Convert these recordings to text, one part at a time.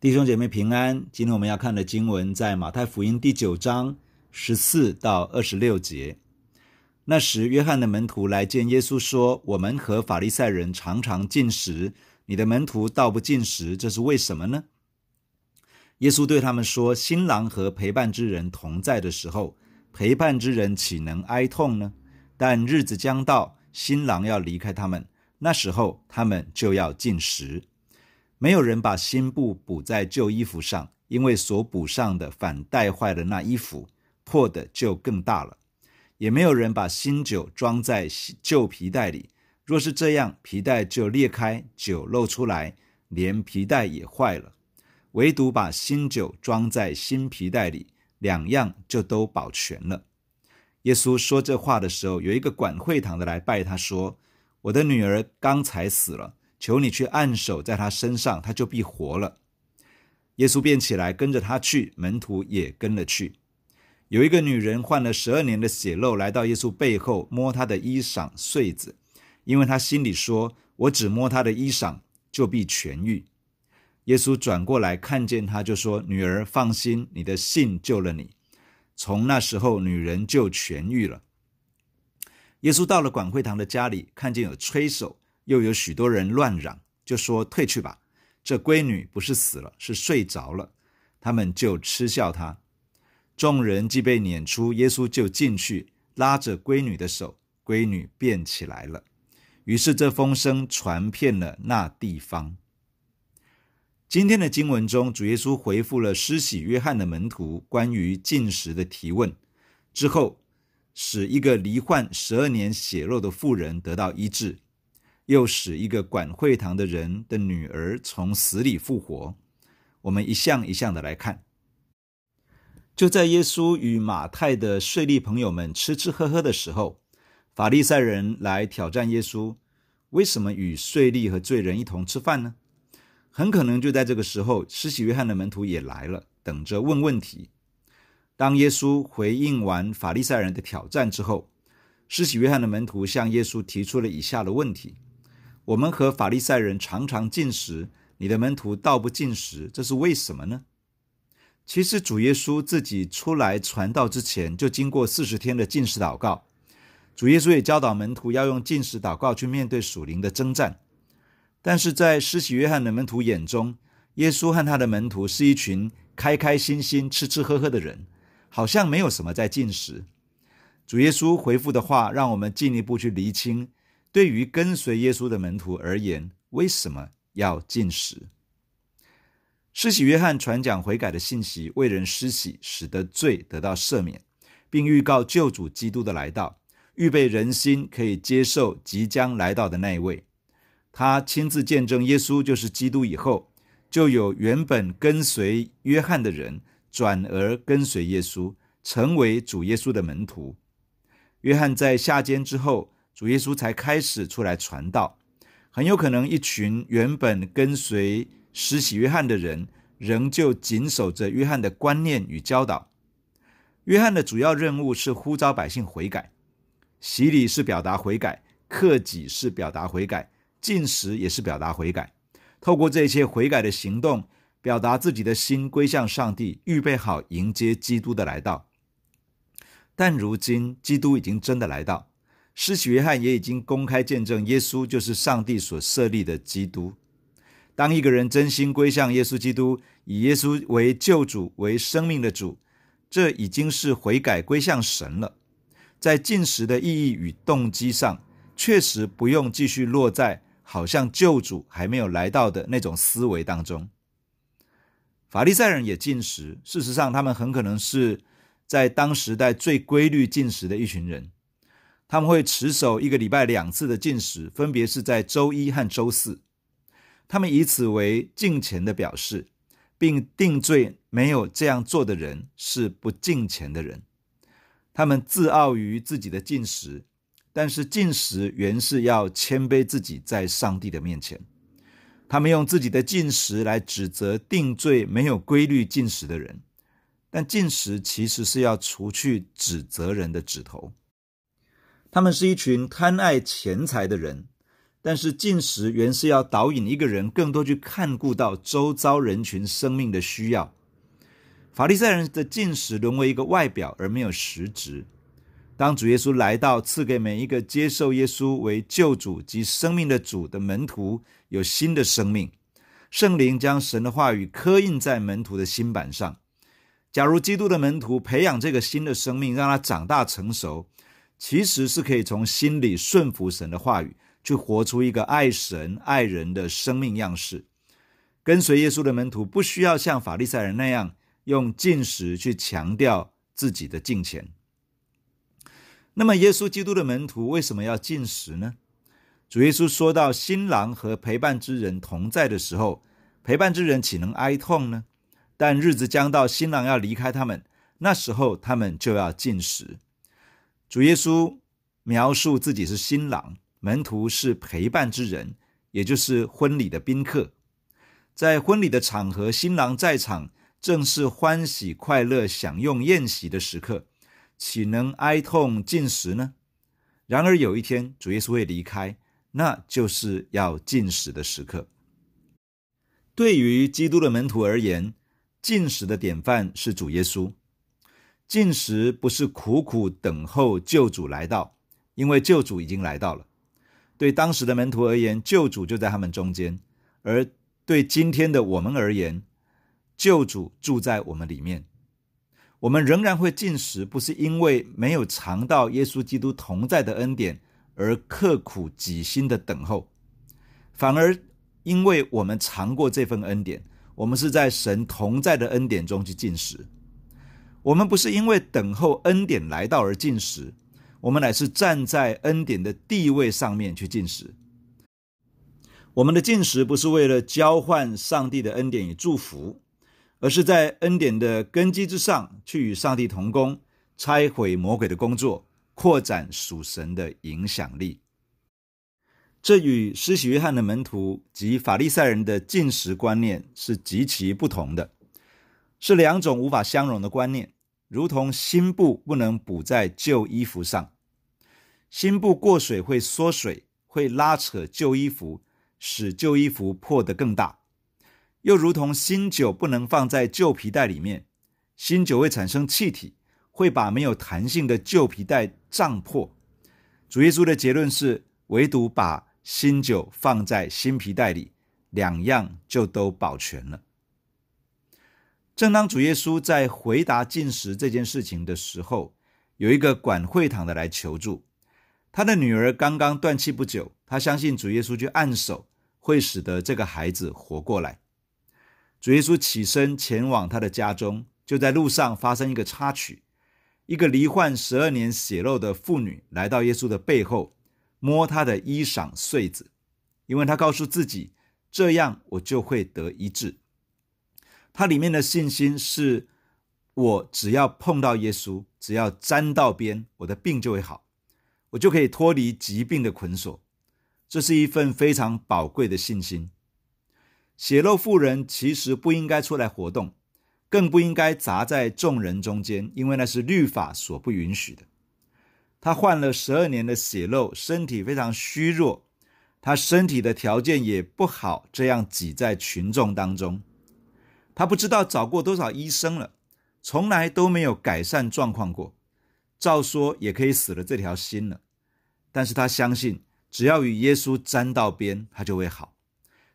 弟兄姐妹平安，今天我们要看的经文在马太福音第九章十四到二十六节。那时，约翰的门徒来见耶稣，说：“我们和法利赛人常常进食，你的门徒倒不进食，这是为什么呢？”耶稣对他们说：“新郎和陪伴之人同在的时候，陪伴之人岂能哀痛呢？但日子将到，新郎要离开他们，那时候他们就要进食。”没有人把新布补在旧衣服上，因为所补上的反带坏了那衣服，破的就更大了。也没有人把新酒装在旧皮袋里，若是这样，皮袋就裂开，酒漏出来，连皮袋也坏了。唯独把新酒装在新皮袋里，两样就都保全了。耶稣说这话的时候，有一个管会堂的来拜他，说：“我的女儿刚才死了。”求你去按手在他身上，他就必活了。耶稣便起来跟着他去，门徒也跟了去。有一个女人患了十二年的血漏，来到耶稣背后摸他的衣裳穗子，因为他心里说：“我只摸他的衣裳，就必痊愈。”耶稣转过来看见他，就说：“女儿，放心，你的信救了你。”从那时候，女人就痊愈了。耶稣到了管会堂的家里，看见有吹手。又有许多人乱嚷，就说：“退去吧，这闺女不是死了，是睡着了。”他们就嗤笑他。众人既被撵出，耶稣就进去，拉着闺女的手，闺女便起来了。于是这风声传遍了那地方。今天的经文中，主耶稣回复了施洗约翰的门徒关于进食的提问，之后使一个罹患十二年血肉的妇人得到医治。又使一个管会堂的人的女儿从死里复活。我们一项一项的来看。就在耶稣与马太的税吏朋友们吃吃喝喝的时候，法利赛人来挑战耶稣：为什么与税吏和罪人一同吃饭呢？很可能就在这个时候，施洗约翰的门徒也来了，等着问问题。当耶稣回应完法利赛人的挑战之后，施洗约翰的门徒向耶稣提出了以下的问题。我们和法利赛人常常进食，你的门徒倒不进食，这是为什么呢？其实主耶稣自己出来传道之前，就经过四十天的进食祷告。主耶稣也教导门徒要用进食祷告去面对属灵的征战。但是在施洗约翰的门徒眼中，耶稣和他的门徒是一群开开心心、吃吃喝喝的人，好像没有什么在进食。主耶稣回复的话，让我们进一步去厘清。对于跟随耶稣的门徒而言，为什么要禁食？施洗约翰传讲悔改的信息，为人施洗，使得罪得到赦免，并预告救主基督的来到，预备人心可以接受即将来到的那一位。他亲自见证耶稣就是基督以后，就有原本跟随约翰的人转而跟随耶稣，成为主耶稣的门徒。约翰在下监之后。主耶稣才开始出来传道，很有可能一群原本跟随施洗约翰的人，仍旧谨守着约翰的观念与教导。约翰的主要任务是呼召百姓悔改，洗礼是表达悔改，克己是表达悔改，禁食也是表达悔改。透过这些悔改的行动，表达自己的心归向上帝，预备好迎接基督的来到。但如今，基督已经真的来到。施洗约翰也已经公开见证，耶稣就是上帝所设立的基督。当一个人真心归向耶稣基督，以耶稣为救主、为生命的主，这已经是悔改归向神了。在进食的意义与动机上，确实不用继续落在好像救主还没有来到的那种思维当中。法利赛人也进食，事实上，他们很可能是在当时代最规律进食的一群人。他们会持守一个礼拜两次的禁食，分别是在周一和周四。他们以此为敬虔的表示，并定罪没有这样做的人是不敬虔的人。他们自傲于自己的禁食，但是禁食原是要谦卑自己在上帝的面前。他们用自己的禁食来指责定罪没有规律禁食的人，但禁食其实是要除去指责人的指头。他们是一群贪爱钱财的人，但是禁食原是要导引一个人更多去看顾到周遭人群生命的需要。法利赛人的禁食沦为一个外表而没有实质。当主耶稣来到，赐给每一个接受耶稣为救主及生命的主的门徒有新的生命，圣灵将神的话语刻印在门徒的心板上。假如基督的门徒培养这个新的生命，让他长大成熟，其实是可以从心里顺服神的话语，去活出一个爱神爱人的生命样式。跟随耶稣的门徒不需要像法利赛人那样用进食去强调自己的敬虔。那么，耶稣基督的门徒为什么要进食呢？主耶稣说到，新郎和陪伴之人同在的时候，陪伴之人岂能哀痛呢？但日子将到，新郎要离开他们，那时候他们就要进食。主耶稣描述自己是新郎，门徒是陪伴之人，也就是婚礼的宾客。在婚礼的场合，新郎在场，正是欢喜快乐、享用宴席的时刻，岂能哀痛进食呢？然而有一天，主耶稣会离开，那就是要进食的时刻。对于基督的门徒而言，进食的典范是主耶稣。进食不是苦苦等候救主来到，因为救主已经来到了。对当时的门徒而言，救主就在他们中间；而对今天的我们而言，救主住在我们里面。我们仍然会进食，不是因为没有尝到耶稣基督同在的恩典而刻苦己心的等候，反而因为我们尝过这份恩典。我们是在神同在的恩典中去进食，我们不是因为等候恩典来到而进食，我们乃是站在恩典的地位上面去进食。我们的进食不是为了交换上帝的恩典与祝福，而是在恩典的根基之上去与上帝同工，拆毁魔鬼的工作，扩展属神的影响力。这与施洗约翰的门徒及法利赛人的进食观念是极其不同的，是两种无法相容的观念，如同新布不能补在旧衣服上，新布过水会缩水，会拉扯旧衣服，使旧衣服破得更大；又如同新酒不能放在旧皮袋里面，新酒会产生气体，会把没有弹性的旧皮袋胀破。主耶稣的结论是，唯独把新酒放在新皮袋里，两样就都保全了。正当主耶稣在回答进食这件事情的时候，有一个管会堂的来求助，他的女儿刚刚断气不久，他相信主耶稣去按手会使得这个孩子活过来。主耶稣起身前往他的家中，就在路上发生一个插曲，一个罹患十二年血漏的妇女来到耶稣的背后。摸他的衣裳穗子，因为他告诉自己，这样我就会得医治。他里面的信心是：我只要碰到耶稣，只要沾到边，我的病就会好，我就可以脱离疾病的捆锁。这是一份非常宝贵的信心。血漏妇人其实不应该出来活动，更不应该砸在众人中间，因为那是律法所不允许的。他患了十二年的血漏，身体非常虚弱，他身体的条件也不好，这样挤在群众当中。他不知道找过多少医生了，从来都没有改善状况过，照说也可以死了这条心了。但是他相信，只要与耶稣沾到边，他就会好。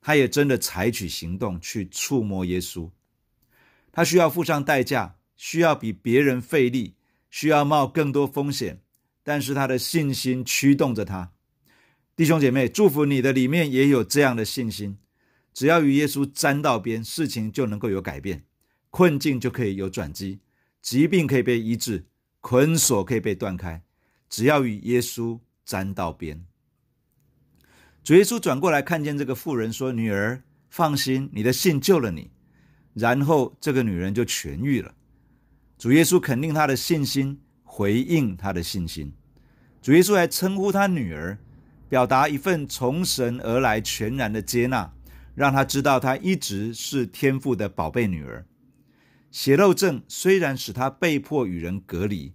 他也真的采取行动去触摸耶稣。他需要付上代价，需要比别人费力，需要冒更多风险。但是他的信心驱动着他，弟兄姐妹，祝福你的里面也有这样的信心。只要与耶稣沾到边，事情就能够有改变，困境就可以有转机，疾病可以被医治，捆锁可以被断开。只要与耶稣沾到边，主耶稣转过来看见这个妇人，说：“女儿，放心，你的信救了你。”然后这个女人就痊愈了。主耶稣肯定她的信心。回应她的信心，主耶稣还称呼她女儿，表达一份从神而来全然的接纳，让他知道他一直是天父的宝贝女儿。血漏症虽然使他被迫与人隔离，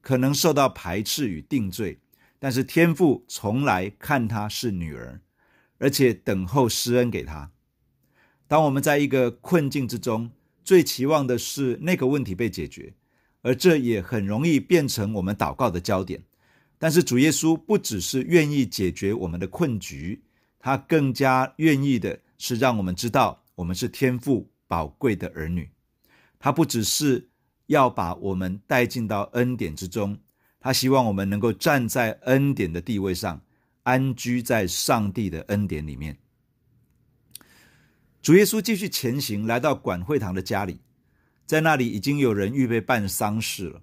可能受到排斥与定罪，但是天父从来看她是女儿，而且等候施恩给她。当我们在一个困境之中，最期望的是那个问题被解决，而这也很容易变成我们祷告的焦点。但是主耶稣不只是愿意解决我们的困局，他更加愿意的是让我们知道我们是天父宝贵的儿女。他不只是要把我们带进到恩典之中，他希望我们能够站在恩典的地位上，安居在上帝的恩典里面。主耶稣继续前行，来到管会堂的家里，在那里已经有人预备办丧事了。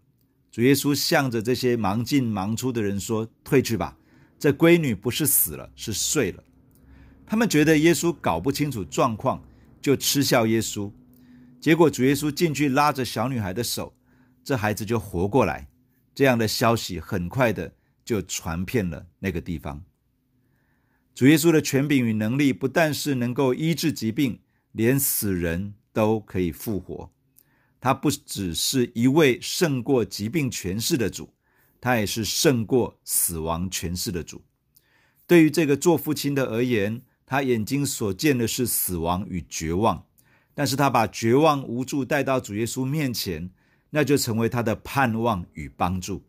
主耶稣向着这些忙进忙出的人说：“退去吧，这闺女不是死了，是睡了。”他们觉得耶稣搞不清楚状况，就嗤笑耶稣。结果主耶稣进去拉着小女孩的手，这孩子就活过来。这样的消息很快的就传遍了那个地方。主耶稣的权柄与能力不但是能够医治疾病，连死人都可以复活。他不只是一位胜过疾病权势的主，他也是胜过死亡权势的主。对于这个做父亲的而言，他眼睛所见的是死亡与绝望，但是他把绝望无助带到主耶稣面前，那就成为他的盼望与帮助。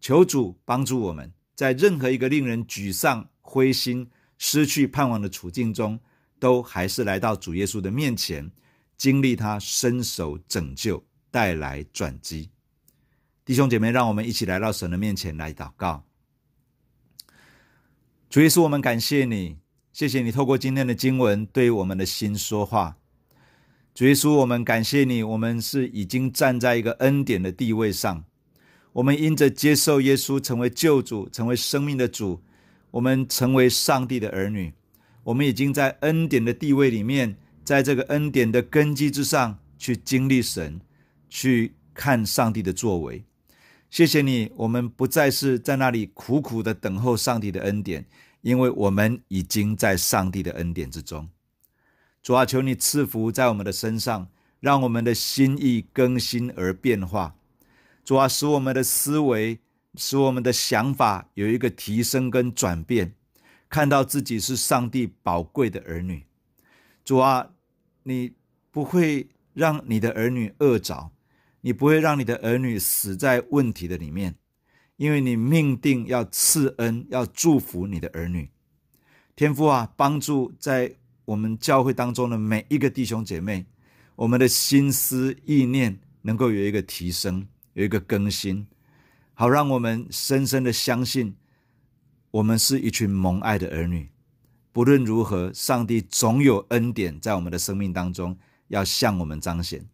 求主帮助我们，在任何一个令人沮丧、灰心、失去盼望的处境中，都还是来到主耶稣的面前。经历他伸手拯救，带来转机。弟兄姐妹，让我们一起来到神的面前来祷告。主耶稣，我们感谢你，谢谢你透过今天的经文对我们的心说话。主耶稣，我们感谢你，我们是已经站在一个恩典的地位上，我们因着接受耶稣成为救主，成为生命的主，我们成为上帝的儿女，我们已经在恩典的地位里面。在这个恩典的根基之上去经历神，去看上帝的作为。谢谢你，我们不再是在那里苦苦的等候上帝的恩典，因为我们已经在上帝的恩典之中。主啊，求你赐福在我们的身上，让我们的心意更新而变化。主啊，使我们的思维，使我们的想法有一个提升跟转变，看到自己是上帝宝贵的儿女。主啊。你不会让你的儿女饿着，你不会让你的儿女死在问题的里面，因为你命定要赐恩，要祝福你的儿女。天父啊，帮助在我们教会当中的每一个弟兄姐妹，我们的心思意念能够有一个提升，有一个更新，好让我们深深的相信，我们是一群蒙爱的儿女。不论如何，上帝总有恩典在我们的生命当中要向我们彰显。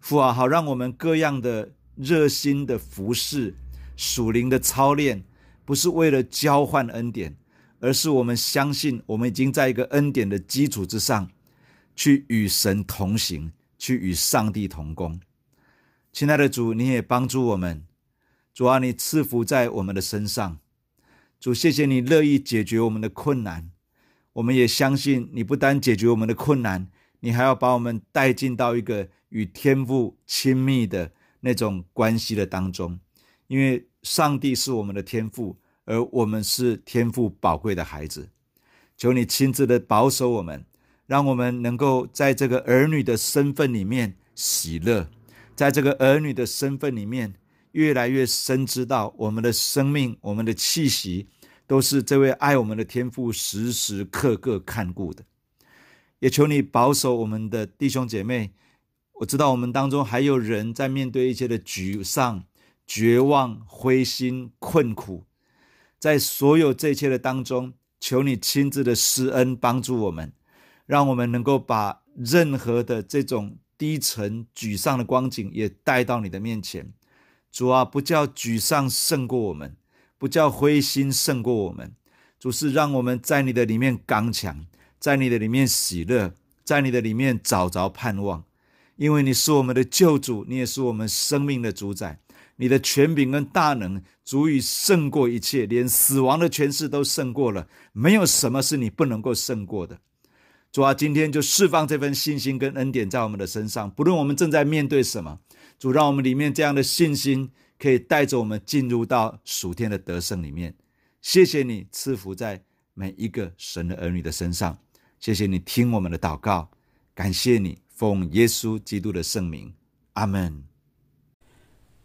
父啊，好让我们各样的热心的服侍、属灵的操练，不是为了交换恩典，而是我们相信我们已经在一个恩典的基础之上，去与神同行，去与上帝同工。亲爱的主，你也帮助我们。主啊，你赐福在我们的身上。主，谢谢你乐意解决我们的困难。我们也相信，你不单解决我们的困难，你还要把我们带进到一个与天父亲密的那种关系的当中。因为上帝是我们的天父，而我们是天父宝贵的孩子。求你亲自的保守我们，让我们能够在这个儿女的身份里面喜乐，在这个儿女的身份里面越来越深知道我们的生命、我们的气息。都是这位爱我们的天父时时刻刻看顾的，也求你保守我们的弟兄姐妹。我知道我们当中还有人在面对一些的沮丧、绝望、灰心、困苦，在所有这一切的当中，求你亲自的施恩帮助我们，让我们能够把任何的这种低沉、沮丧的光景也带到你的面前。主啊，不叫沮丧胜过我们。不叫灰心胜过我们，主是让我们在你的里面刚强，在你的里面喜乐，在你的里面找着盼望，因为你是我们的救主，你也是我们生命的主宰，你的权柄跟大能足以胜过一切，连死亡的权势都胜过了，没有什么是你不能够胜过的。主啊，今天就释放这份信心跟恩典在我们的身上，不论我们正在面对什么，主让我们里面这样的信心。可以带着我们进入到属天的得胜里面。谢谢你赐福在每一个神的儿女的身上。谢谢你听我们的祷告，感谢你奉耶稣基督的圣名，阿门。